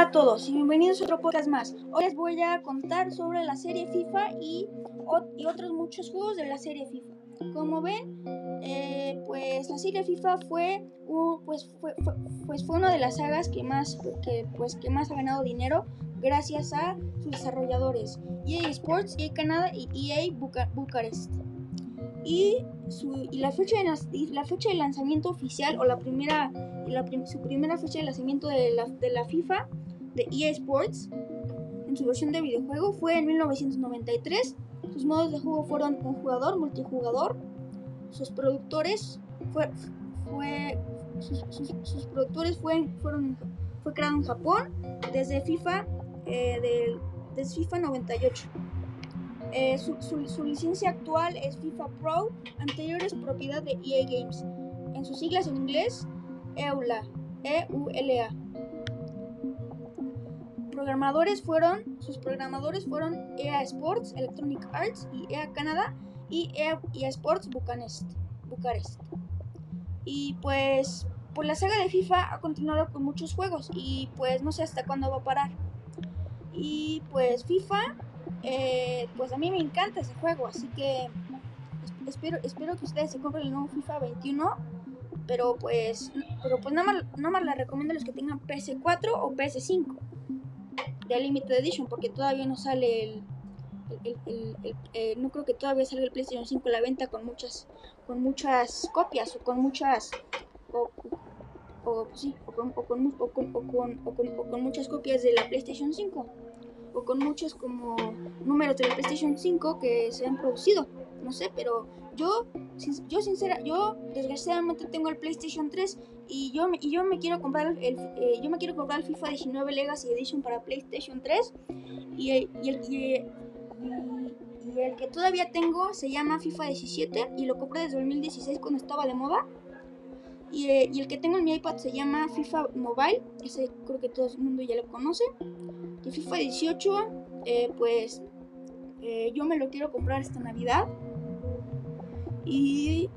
Hola a todos y bienvenidos a otro podcast más. Hoy les voy a contar sobre la serie FIFA y, y otros muchos juegos de la serie FIFA. Como ven, eh, pues la serie FIFA fue, pues, fue, pues fue una de las sagas que más, que, pues, que más ha ganado dinero gracias a sus desarrolladores EA Sports, EA Canadá y EA Bucarest. Y, su, y la, fecha de, la fecha de lanzamiento oficial o la primera, la, su primera fecha de lanzamiento de la, de la FIFA de EA Sports en su versión de videojuego fue en 1993. Sus modos de juego fueron un jugador, multijugador. Sus productores fue, sus, productores fue, fueron fue creado en Japón desde FIFA eh, desde FIFA 98. Eh, su, su, su, licencia actual es FIFA Pro, anterior es propiedad de EA Games. En sus siglas en inglés, EULA, E-U-L-A. Programadores fueron, sus programadores fueron EA Sports, Electronic Arts y EA Canadá y EA, EA Sports Bucarest, Bucarest. Y pues, pues la saga de FIFA ha continuado con muchos juegos y pues no sé hasta cuándo va a parar. Y pues FIFA eh, pues a mí me encanta ese juego, así que espero, espero que ustedes se compren el nuevo FIFA 21. Pero pues, pero pues nada más, nada más les recomiendo los que tengan PS4 o PS5 de Limited Edition, porque todavía no sale el, eh, no creo que todavía salga el PlayStation 5 a la venta con muchas, con muchas copias o con muchas, o, sí, o con, o con, o con, o con muchas copias de la PlayStation 5 o con muchos como números de la PlayStation 5 que se han producido. No sé, pero yo, yo sincera, yo desgraciadamente tengo el PlayStation 3 y yo, y yo me quiero comprar el, eh, yo me quiero comprar el FIFA 19 Legacy Edition para PlayStation 3 y, el, y, y, el que todavía tengo se llama FIFA 17 y lo compré desde 2016 cuando estaba de moda. Y, eh, y, el que tengo en mi iPad se llama FIFA Mobile, ese creo que todo el mundo ya lo conoce. El FIFA 18, eh, pues eh, yo me lo quiero comprar esta Navidad. Y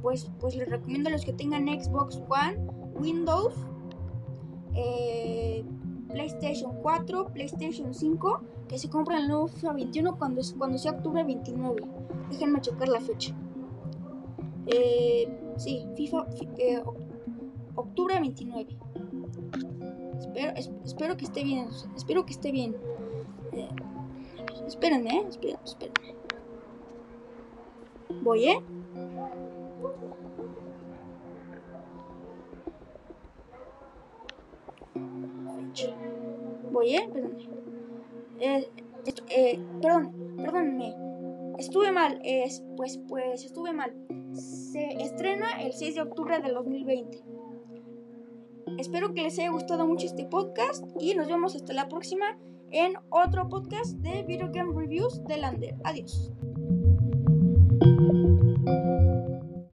pues, pues les recomiendo a los que tengan Xbox One, Windows, PlayStation 4, PlayStation 5, que se compren el nuevo FIFA 21 cuando, cuando sea octubre 29. Déjenme checar la fecha. Sí, FIFA octubre 29. Espero, espero que esté bien. Espero que esté bien. Eh, espérenme, ¿eh? espérenme, Voy, ¿eh? Voy, ¿eh? Espérenme. Eh, eh, perdón, perdónenme. Estuve mal. Es, pues, pues estuve mal. Se estrena el 6 de octubre del 2020. Espero que les haya gustado mucho este podcast y nos vemos hasta la próxima en otro podcast de Video Game Reviews de Lander. Adiós.